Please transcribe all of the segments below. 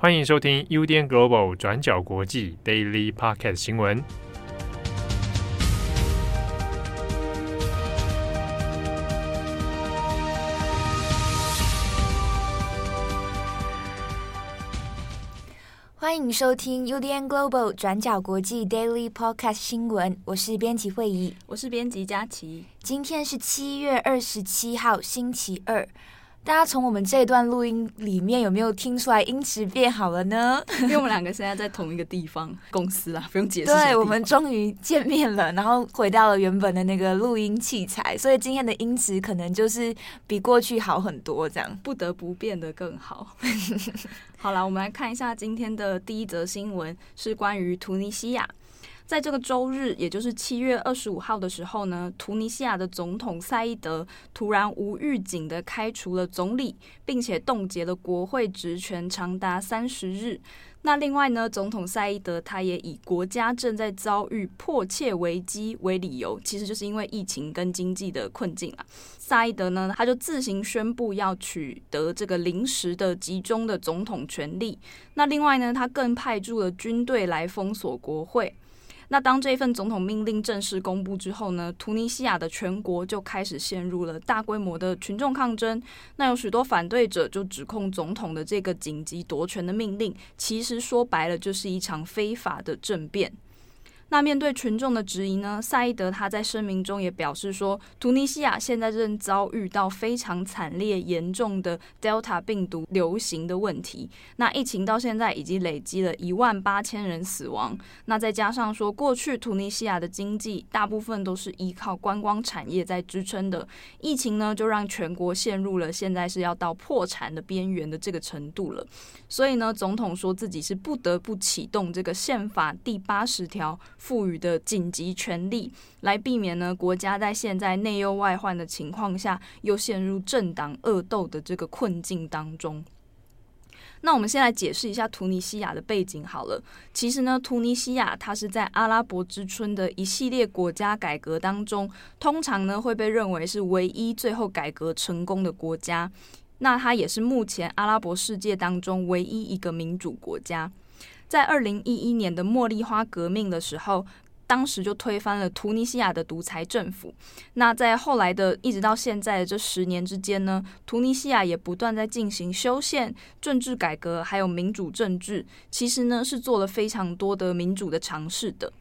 欢迎收听 UDN Global 转角国际 Daily Podcast 新闻。欢迎收听 UDN Global 转角国际 Daily Podcast 新闻。我是编辑慧仪，我是编辑佳琪。今天是七月二十七号，星期二。大家从我们这段录音里面有没有听出来音质变好了呢？因为我们两个现在在同一个地方公司啊，不用解释。对，我们终于见面了，然后回到了原本的那个录音器材，所以今天的音质可能就是比过去好很多，这样不得不变得更好。好了，我们来看一下今天的第一则新闻，是关于突尼西亚。在这个周日，也就是七月二十五号的时候呢，突尼西亚的总统赛义德突然无预警的开除了总理，并且冻结了国会职权长达三十日。那另外呢，总统赛义德他也以国家正在遭遇迫切危机为理由，其实就是因为疫情跟经济的困境啊。赛义德呢，他就自行宣布要取得这个临时的集中的总统权力。那另外呢，他更派驻了军队来封锁国会。那当这份总统命令正式公布之后呢，突尼西亚的全国就开始陷入了大规模的群众抗争。那有许多反对者就指控总统的这个紧急夺权的命令，其实说白了就是一场非法的政变。那面对群众的质疑呢，赛义德他在声明中也表示说，突尼西亚现在正遭遇到非常惨烈、严重的 Delta 病毒流行的问题。那疫情到现在已经累积了一万八千人死亡。那再加上说，过去突尼西亚的经济大部分都是依靠观光产业在支撑的，疫情呢就让全国陷入了现在是要到破产的边缘的这个程度了。所以呢，总统说自己是不得不启动这个宪法第八十条。赋予的紧急权力，来避免呢国家在现在内忧外患的情况下，又陷入政党恶斗的这个困境当中。那我们先来解释一下突尼西亚的背景好了。其实呢，突尼西亚它是在阿拉伯之春的一系列国家改革当中，通常呢会被认为是唯一最后改革成功的国家。那它也是目前阿拉伯世界当中唯一一个民主国家。在二零一一年的茉莉花革命的时候，当时就推翻了突尼西亚的独裁政府。那在后来的一直到现在的这十年之间呢，突尼西亚也不断在进行修宪、政治改革，还有民主政治。其实呢，是做了非常多的民主的尝试的。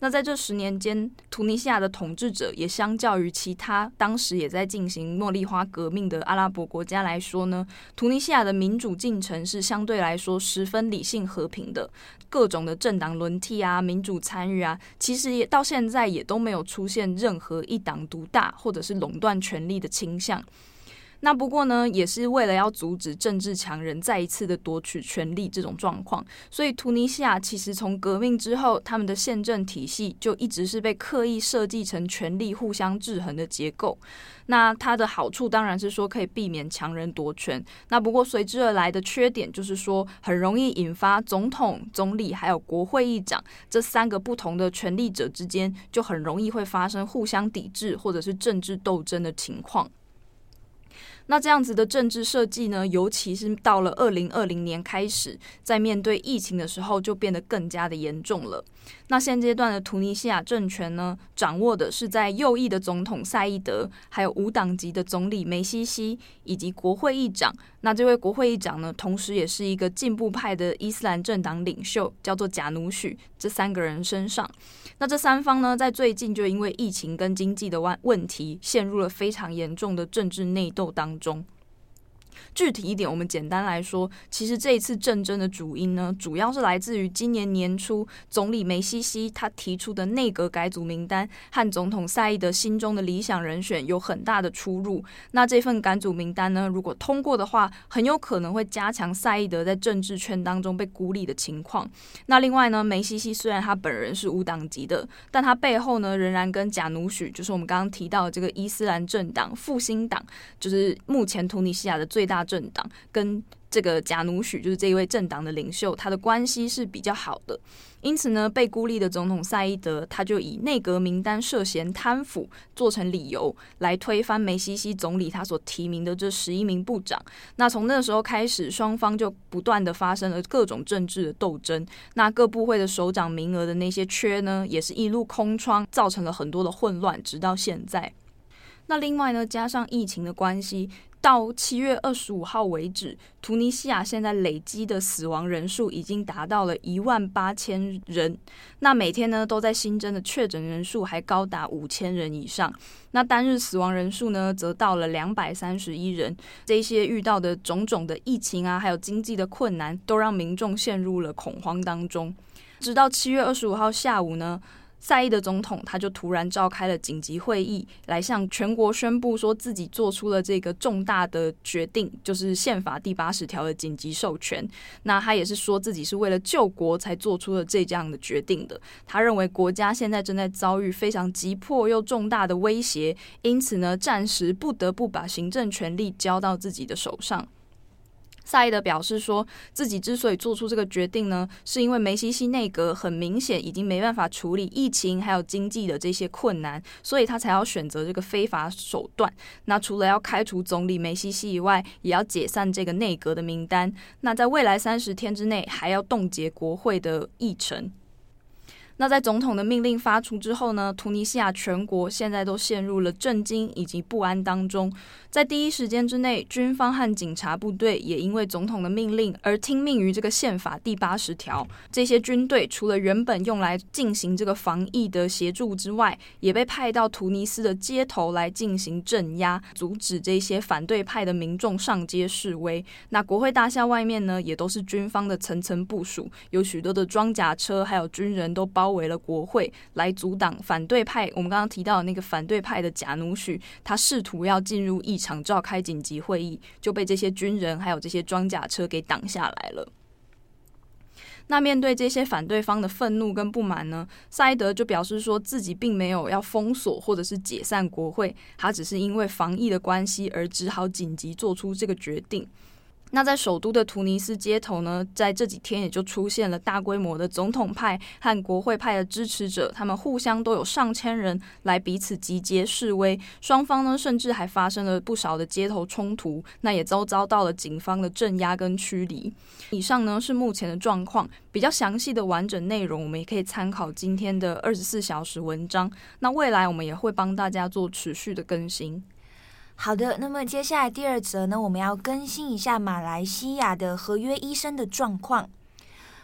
那在这十年间，突尼西亚的统治者也相较于其他当时也在进行茉莉花革命的阿拉伯国家来说呢，突尼西亚的民主进程是相对来说十分理性和平的。各种的政党轮替啊，民主参与啊，其实也到现在也都没有出现任何一党独大或者是垄断权力的倾向。那不过呢，也是为了要阻止政治强人再一次的夺取权力这种状况，所以突尼西亚其实从革命之后，他们的宪政体系就一直是被刻意设计成权力互相制衡的结构。那它的好处当然是说可以避免强人夺权，那不过随之而来的缺点就是说很容易引发总统、总理还有国会议长这三个不同的权力者之间就很容易会发生互相抵制或者是政治斗争的情况。那这样子的政治设计呢，尤其是到了二零二零年开始，在面对疫情的时候，就变得更加的严重了。那现阶段的突尼西亚政权呢，掌握的是在右翼的总统赛义德，还有无党籍的总理梅西西，以及国会议长。那这位国会议长呢，同时也是一个进步派的伊斯兰政党领袖，叫做贾努许。这三个人身上，那这三方呢，在最近就因为疫情跟经济的问问题，陷入了非常严重的政治内斗当中。具体一点，我们简单来说，其实这一次政争的主因呢，主要是来自于今年年初总理梅西西他提出的内阁改组名单和总统赛义德心中的理想人选有很大的出入。那这份改组名单呢，如果通过的话，很有可能会加强赛义德在政治圈当中被孤立的情况。那另外呢，梅西西虽然他本人是无党籍的，但他背后呢，仍然跟贾努许，就是我们刚刚提到的这个伊斯兰政党复兴党，就是目前突尼西亚的最大。政党跟这个贾努许，就是这一位政党的领袖，他的关系是比较好的。因此呢，被孤立的总统赛伊德他就以内阁名单涉嫌贪腐做成理由，来推翻梅西西总理他所提名的这十一名部长。那从那时候开始，双方就不断的发生了各种政治的斗争。那各部会的首长名额的那些缺呢，也是一路空窗，造成了很多的混乱，直到现在。那另外呢，加上疫情的关系。到七月二十五号为止，突尼西亚现在累积的死亡人数已经达到了一万八千人。那每天呢，都在新增的确诊人数还高达五千人以上。那单日死亡人数呢，则到了两百三十一人。这些遇到的种种的疫情啊，还有经济的困难，都让民众陷入了恐慌当中。直到七月二十五号下午呢。赛义的总统他就突然召开了紧急会议，来向全国宣布说自己做出了这个重大的决定，就是宪法第八十条的紧急授权。那他也是说自己是为了救国才做出了这样的决定的。他认为国家现在正在遭遇非常急迫又重大的威胁，因此呢，暂时不得不把行政权力交到自己的手上。赛义德表示说，自己之所以做出这个决定呢，是因为梅西西内阁很明显已经没办法处理疫情还有经济的这些困难，所以他才要选择这个非法手段。那除了要开除总理梅西西以外，也要解散这个内阁的名单。那在未来三十天之内，还要冻结国会的议程。那在总统的命令发出之后呢，突尼西亚全国现在都陷入了震惊以及不安当中。在第一时间之内，军方和警察部队也因为总统的命令而听命于这个宪法第八十条。这些军队除了原本用来进行这个防疫的协助之外，也被派到突尼斯的街头来进行镇压，阻止这些反对派的民众上街示威。那国会大厦外面呢，也都是军方的层层部署，有许多的装甲车，还有军人都包包围了国会，来阻挡反对派。我们刚刚提到的那个反对派的贾努许，他试图要进入议场。召开紧急会议，就被这些军人还有这些装甲车给挡下来了。那面对这些反对方的愤怒跟不满呢，赛德就表示说自己并没有要封锁或者是解散国会，他只是因为防疫的关系而只好紧急做出这个决定。那在首都的突尼斯街头呢，在这几天也就出现了大规模的总统派和国会派的支持者，他们互相都有上千人来彼此集结示威，双方呢甚至还发生了不少的街头冲突，那也都遭到了警方的镇压跟驱离。以上呢是目前的状况，比较详细的完整内容我们也可以参考今天的二十四小时文章。那未来我们也会帮大家做持续的更新。好的，那么接下来第二则呢，我们要更新一下马来西亚的合约医生的状况。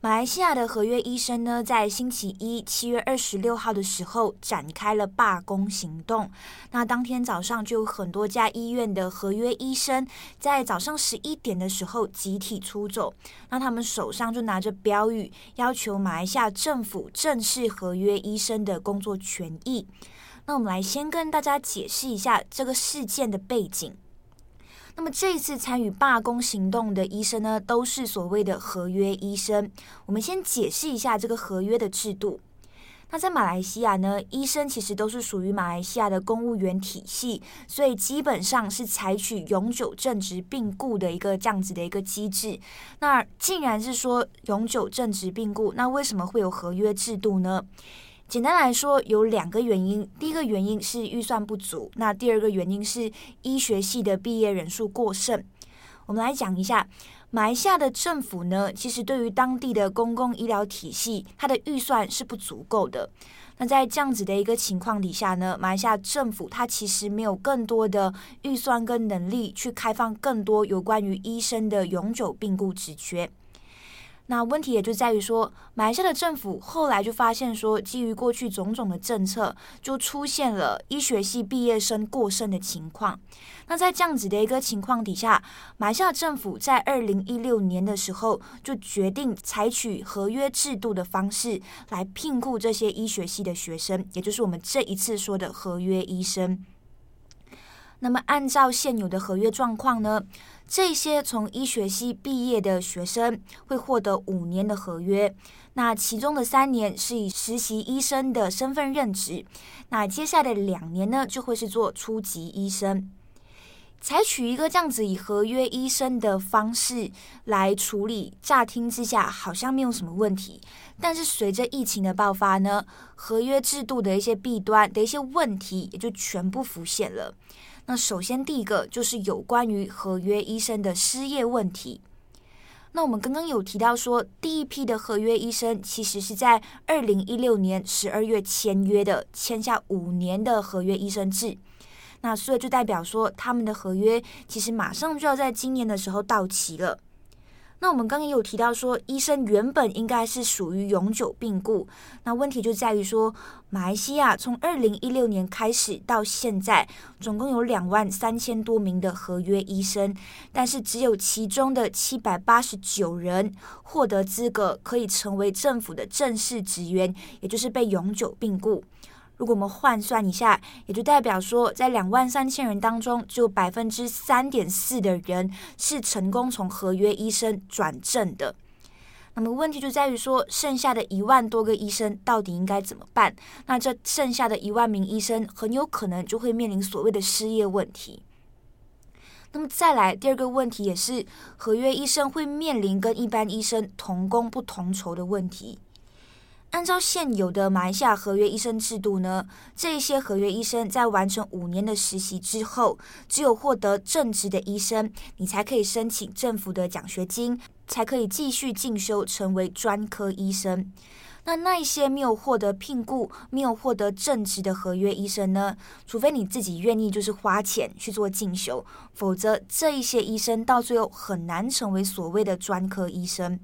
马来西亚的合约医生呢，在星期一七月二十六号的时候展开了罢工行动。那当天早上就有很多家医院的合约医生在早上十一点的时候集体出走，那他们手上就拿着标语，要求马来西亚政府正视合约医生的工作权益。那我们来先跟大家解释一下这个事件的背景。那么这一次参与罢工行动的医生呢，都是所谓的合约医生。我们先解释一下这个合约的制度。那在马来西亚呢，医生其实都是属于马来西亚的公务员体系，所以基本上是采取永久正职并雇的一个这样子的一个机制。那既然是说永久正职并雇，那为什么会有合约制度呢？简单来说，有两个原因。第一个原因是预算不足，那第二个原因是医学系的毕业人数过剩。我们来讲一下，马来西亚的政府呢，其实对于当地的公共医疗体系，它的预算是不足够的。那在这样子的一个情况底下呢，马来西亚政府它其实没有更多的预算跟能力去开放更多有关于医生的永久病故职缺。那问题也就在于说，马来西亚的政府后来就发现说，基于过去种种的政策，就出现了医学系毕业生过剩的情况。那在这样子的一个情况底下，马来西亚政府在二零一六年的时候就决定采取合约制度的方式来聘雇这些医学系的学生，也就是我们这一次说的合约医生。那么按照现有的合约状况呢，这些从医学系毕业的学生会获得五年的合约，那其中的三年是以实习医生的身份任职，那接下来的两年呢就会是做初级医生。采取一个这样子以合约医生的方式来处理，乍听之下好像没有什么问题。但是随着疫情的爆发呢，合约制度的一些弊端的一些问题也就全部浮现了。那首先第一个就是有关于合约医生的失业问题。那我们刚刚有提到说，第一批的合约医生其实是在二零一六年十二月签约的，签下五年的合约医生制。那所以就代表说，他们的合约其实马上就要在今年的时候到期了。那我们刚刚有提到说，医生原本应该是属于永久病故。那问题就在于说，马来西亚从二零一六年开始到现在，总共有两万三千多名的合约医生，但是只有其中的七百八十九人获得资格，可以成为政府的正式职员，也就是被永久病故。如果我们换算一下，也就代表说，在两万三千人当中，只有百分之三点四的人是成功从合约医生转正的。那么问题就在于说，剩下的一万多个医生到底应该怎么办？那这剩下的一万名医生很有可能就会面临所谓的失业问题。那么再来第二个问题，也是合约医生会面临跟一般医生同工不同酬的问题。按照现有的马来西亚合约医生制度呢，这些合约医生在完成五年的实习之后，只有获得正职的医生，你才可以申请政府的奖学金，才可以继续进修成为专科医生。那那一些没有获得聘雇、没有获得正职的合约医生呢？除非你自己愿意就是花钱去做进修，否则这一些医生到最后很难成为所谓的专科医生。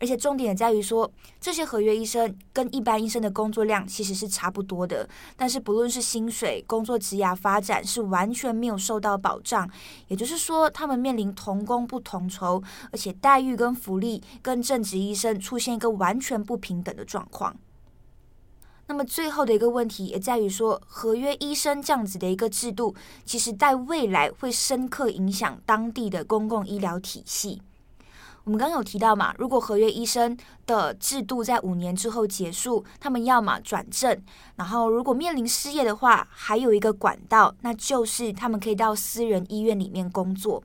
而且重点在于说，这些合约医生跟一般医生的工作量其实是差不多的，但是不论是薪水、工作职涯发展，是完全没有受到保障。也就是说，他们面临同工不同酬，而且待遇跟福利跟正职医生出现一个完全不平等的状况。那么最后的一个问题也在于说，合约医生这样子的一个制度，其实在未来会深刻影响当地的公共医疗体系。我们刚刚有提到嘛，如果合约医生的制度在五年之后结束，他们要么转正，然后如果面临失业的话，还有一个管道，那就是他们可以到私人医院里面工作。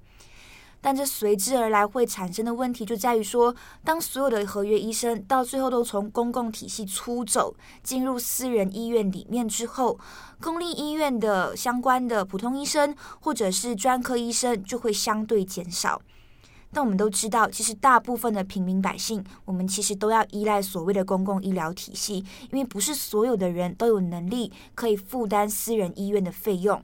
但这随之而来会产生的问题就在于说，当所有的合约医生到最后都从公共体系出走，进入私人医院里面之后，公立医院的相关的普通医生或者是专科医生就会相对减少。但我们都知道，其实大部分的平民百姓，我们其实都要依赖所谓的公共医疗体系，因为不是所有的人都有能力可以负担私人医院的费用，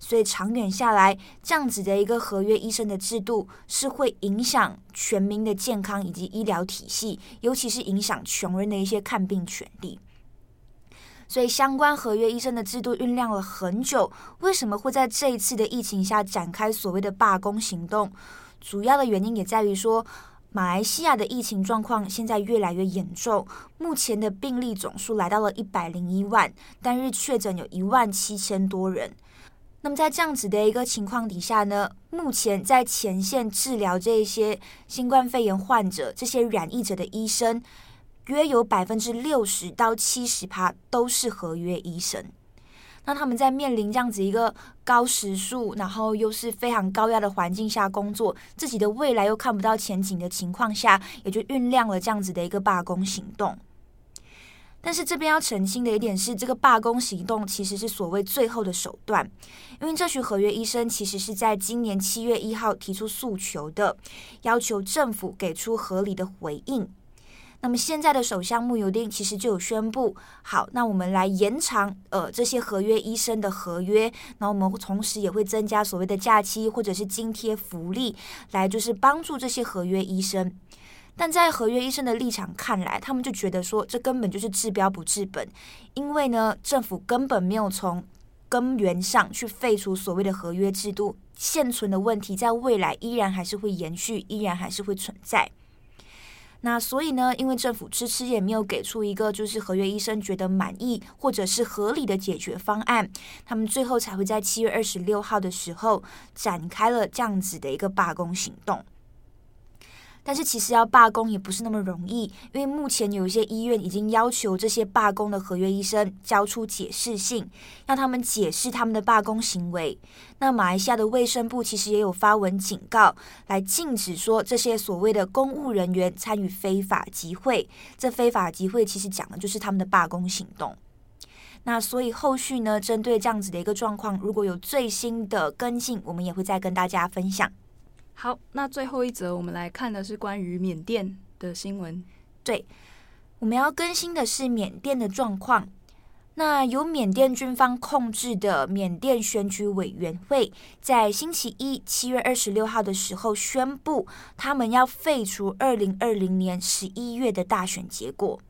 所以长远下来，这样子的一个合约医生的制度是会影响全民的健康以及医疗体系，尤其是影响穷人的一些看病权利。所以，相关合约医生的制度酝酿了很久，为什么会在这一次的疫情下展开所谓的罢工行动？主要的原因也在于说，马来西亚的疫情状况现在越来越严重，目前的病例总数来到了一百零一万，单日确诊有一万七千多人。那么在这样子的一个情况底下呢，目前在前线治疗这一些新冠肺炎患者、这些染疫者的医生，约有百分之六十到七十趴都是合约医生。那他们在面临这样子一个高时速，然后又是非常高压的环境下工作，自己的未来又看不到前景的情况下，也就酝酿了这样子的一个罢工行动。但是这边要澄清的一点是，这个罢工行动其实是所谓最后的手段，因为这群合约医生其实是在今年七月一号提出诉求的，要求政府给出合理的回应。那么现在的首相穆尤丁其实就有宣布，好，那我们来延长呃这些合约医生的合约，那我们同时也会增加所谓的假期或者是津贴福利，来就是帮助这些合约医生。但在合约医生的立场看来，他们就觉得说这根本就是治标不治本，因为呢政府根本没有从根源上去废除所谓的合约制度，现存的问题在未来依然还是会延续，依然还是会存在。那所以呢，因为政府迟迟也没有给出一个就是合约医生觉得满意或者是合理的解决方案，他们最后才会在七月二十六号的时候展开了这样子的一个罢工行动。但是其实要罢工也不是那么容易，因为目前有一些医院已经要求这些罢工的合约医生交出解释信，让他们解释他们的罢工行为。那马来西亚的卫生部其实也有发文警告，来禁止说这些所谓的公务人员参与非法集会。这非法集会其实讲的就是他们的罢工行动。那所以后续呢，针对这样子的一个状况，如果有最新的跟进，我们也会再跟大家分享。好，那最后一则我们来看的是关于缅甸的新闻。对，我们要更新的是缅甸的状况。那由缅甸军方控制的缅甸选举委员会，在星期一七月二十六号的时候宣布，他们要废除二零二零年十一月的大选结果。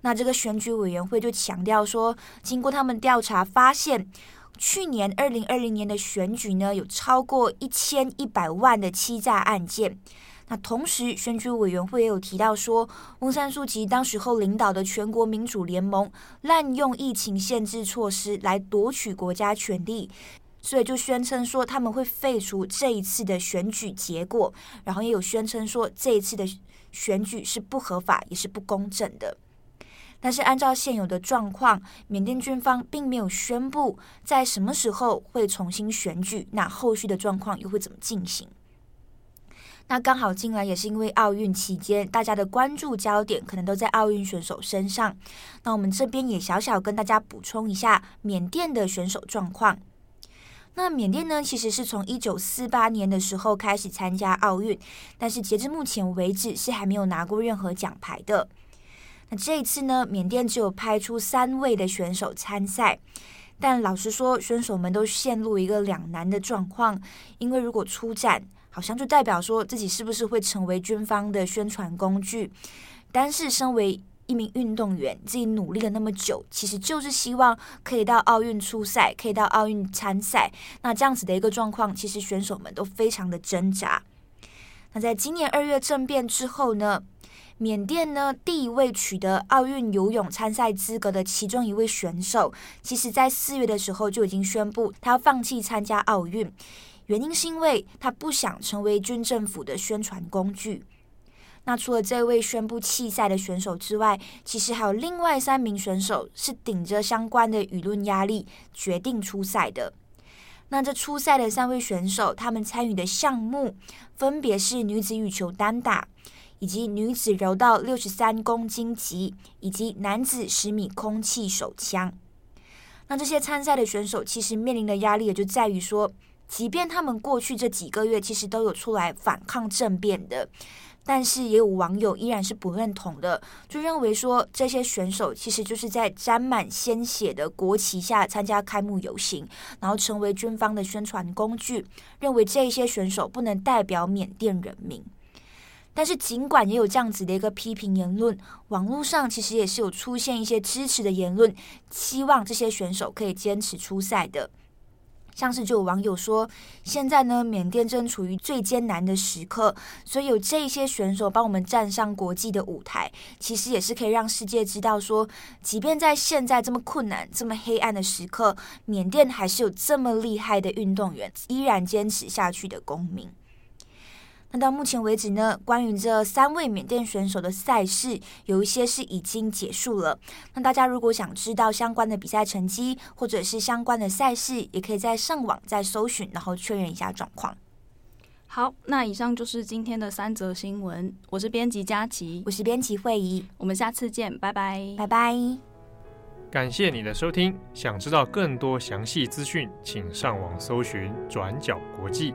那这个选举委员会就强调说，经过他们调查发现。去年二零二零年的选举呢，有超过一千一百万的欺诈案件。那同时，选举委员会也有提到说，翁山苏姬当时候领导的全国民主联盟滥用疫情限制措施来夺取国家权力，所以就宣称说他们会废除这一次的选举结果，然后也有宣称说这一次的选举是不合法也是不公正的。但是按照现有的状况，缅甸军方并没有宣布在什么时候会重新选举，那后续的状况又会怎么进行？那刚好进来也是因为奥运期间，大家的关注焦点可能都在奥运选手身上。那我们这边也小小跟大家补充一下缅甸的选手状况。那缅甸呢，其实是从一九四八年的时候开始参加奥运，但是截至目前为止是还没有拿过任何奖牌的。那这一次呢，缅甸只有派出三位的选手参赛，但老实说，选手们都陷入一个两难的状况，因为如果出战，好像就代表说自己是不是会成为军方的宣传工具。但是身为一名运动员，自己努力了那么久，其实就是希望可以到奥运出赛，可以到奥运参赛。那这样子的一个状况，其实选手们都非常的挣扎。那在今年二月政变之后呢，缅甸呢，第一位取得奥运游泳参赛资格的其中一位选手，其实在四月的时候就已经宣布他要放弃参加奥运，原因是因为他不想成为军政府的宣传工具。那除了这位宣布弃赛的选手之外，其实还有另外三名选手是顶着相关的舆论压力决定出赛的。那这出赛的三位选手，他们参与的项目分别是女子羽球单打。以及女子柔道六十三公斤级，以及男子十米空气手枪。那这些参赛的选手其实面临的压力也就在于说，即便他们过去这几个月其实都有出来反抗政变的，但是也有网友依然是不认同的，就认为说这些选手其实就是在沾满鲜血的国旗下参加开幕游行，然后成为军方的宣传工具，认为这些选手不能代表缅甸人民。但是，尽管也有这样子的一个批评言论，网络上其实也是有出现一些支持的言论，希望这些选手可以坚持出赛的。像是就有网友说，现在呢，缅甸正处于最艰难的时刻，所以有这些选手帮我们站上国际的舞台，其实也是可以让世界知道说，即便在现在这么困难、这么黑暗的时刻，缅甸还是有这么厉害的运动员，依然坚持下去的公民。那到目前为止呢，关于这三位缅甸选手的赛事，有一些是已经结束了。那大家如果想知道相关的比赛成绩，或者是相关的赛事，也可以在上网再搜寻，然后确认一下状况。好，那以上就是今天的三则新闻。我是编辑佳琪，我是编辑惠仪，我们下次见，拜拜，拜拜。感谢你的收听，想知道更多详细资讯，请上网搜寻转角国际。